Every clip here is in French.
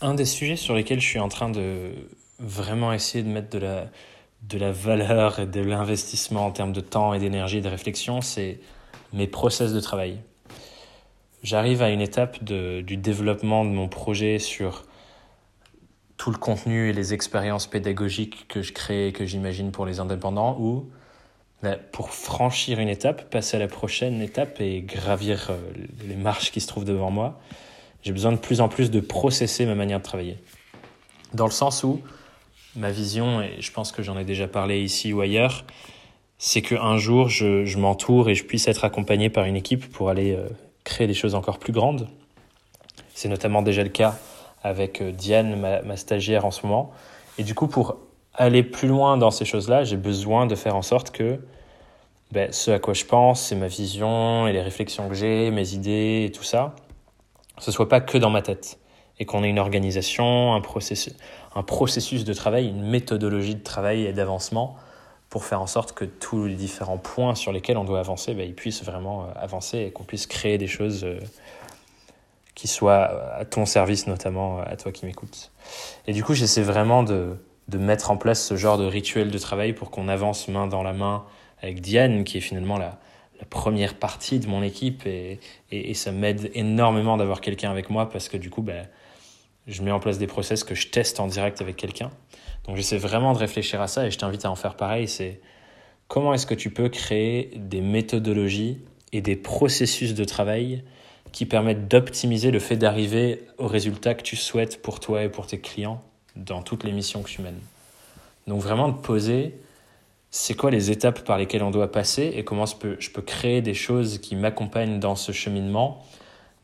Un des sujets sur lesquels je suis en train de vraiment essayer de mettre de la, de la valeur et de l'investissement en termes de temps et d'énergie et de réflexion, c'est mes process de travail. J'arrive à une étape de, du développement de mon projet sur tout le contenu et les expériences pédagogiques que je crée et que j'imagine pour les indépendants où bah, pour franchir une étape, passer à la prochaine étape et gravir euh, les marches qui se trouvent devant moi, j'ai besoin de plus en plus de processer ma manière de travailler. Dans le sens où ma vision, et je pense que j'en ai déjà parlé ici ou ailleurs, c'est qu'un jour je, m'entoure et je puisse être accompagné par une équipe pour aller euh, créer des choses encore plus grandes. C'est notamment déjà le cas avec euh, Diane, ma, ma, stagiaire en ce moment. Et du coup, pour aller plus loin dans ces choses-là, j'ai besoin de faire en sorte que ben, ce à quoi je pense, c'est ma vision et les réflexions que j'ai, mes idées et tout ça, ce soit pas que dans ma tête et qu'on ait une organisation, un processus, un processus de travail, une méthodologie de travail et d'avancement pour faire en sorte que tous les différents points sur lesquels on doit avancer, ben, ils puissent vraiment euh, avancer et qu'on puisse créer des choses euh, qui soient à ton service, notamment à toi qui m'écoutes. Et du coup, j'essaie vraiment de, de mettre en place ce genre de rituel de travail pour qu'on avance main dans la main avec Diane, qui est finalement la, la première partie de mon équipe et, et, ça m'aide énormément d'avoir quelqu'un avec moi parce que du coup, ben, je mets en place des process que je teste en direct avec quelqu'un. Donc j'essaie vraiment de réfléchir à ça et je t'invite à en faire pareil. C'est comment est-ce que tu peux créer des méthodologies et des processus de travail qui permettent d'optimiser le fait d'arriver au résultat que tu souhaites pour toi et pour tes clients dans toutes les missions que tu mènes. Donc vraiment de poser c'est quoi les étapes par lesquelles on doit passer et comment je peux, je peux créer des choses qui m'accompagnent dans ce cheminement,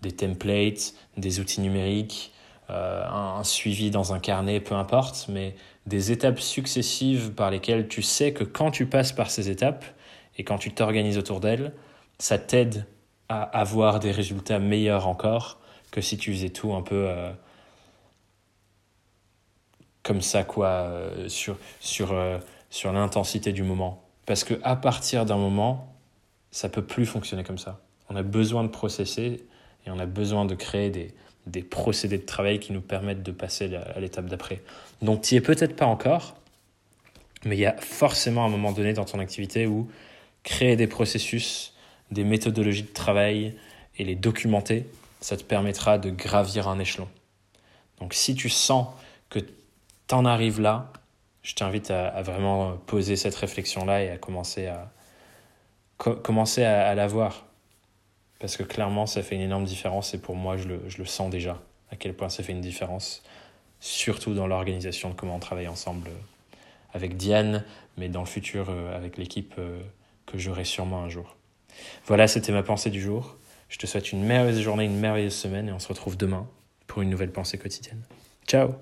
des templates, des outils numériques, euh, un, suivi dans un carnet, peu importe, mais des étapes successives par lesquelles tu sais que quand tu passes par ces étapes et quand tu t'organises autour d'elles, ça t'aide à avoir des résultats meilleurs encore que si tu faisais tout un peu euh, comme ça, quoi, euh, sur, sur sur l'intensité du moment. Parce que à partir d'un moment, ça peut plus fonctionner comme ça. On a besoin de processer et on a besoin de créer des, des procédés de travail qui nous permettent de passer à l'étape d'après. Donc tu n'y es peut-être pas encore, mais il y a forcément un moment donné dans ton activité où créer des processus, des méthodologies de travail et les documenter, ça te permettra de gravir un échelon. Donc si tu sens que tu en arrives là, je t'invite à, vraiment poser cette réflexion-là et à commencer à, co commencer à, à la voir. Parce que clairement, ça fait une énorme différence et pour moi, je le, je le sens déjà, à quel point ça fait une différence, surtout dans l'organisation de comment on travaille ensemble euh, avec Diane, mais dans le futur euh, avec l'équipe euh, que j'aurai sûrement un jour. Voilà, c'était ma pensée du jour. Je te souhaite une merveilleuse journée, une merveilleuse semaine et on se retrouve demain pour une nouvelle pensée quotidienne. Ciao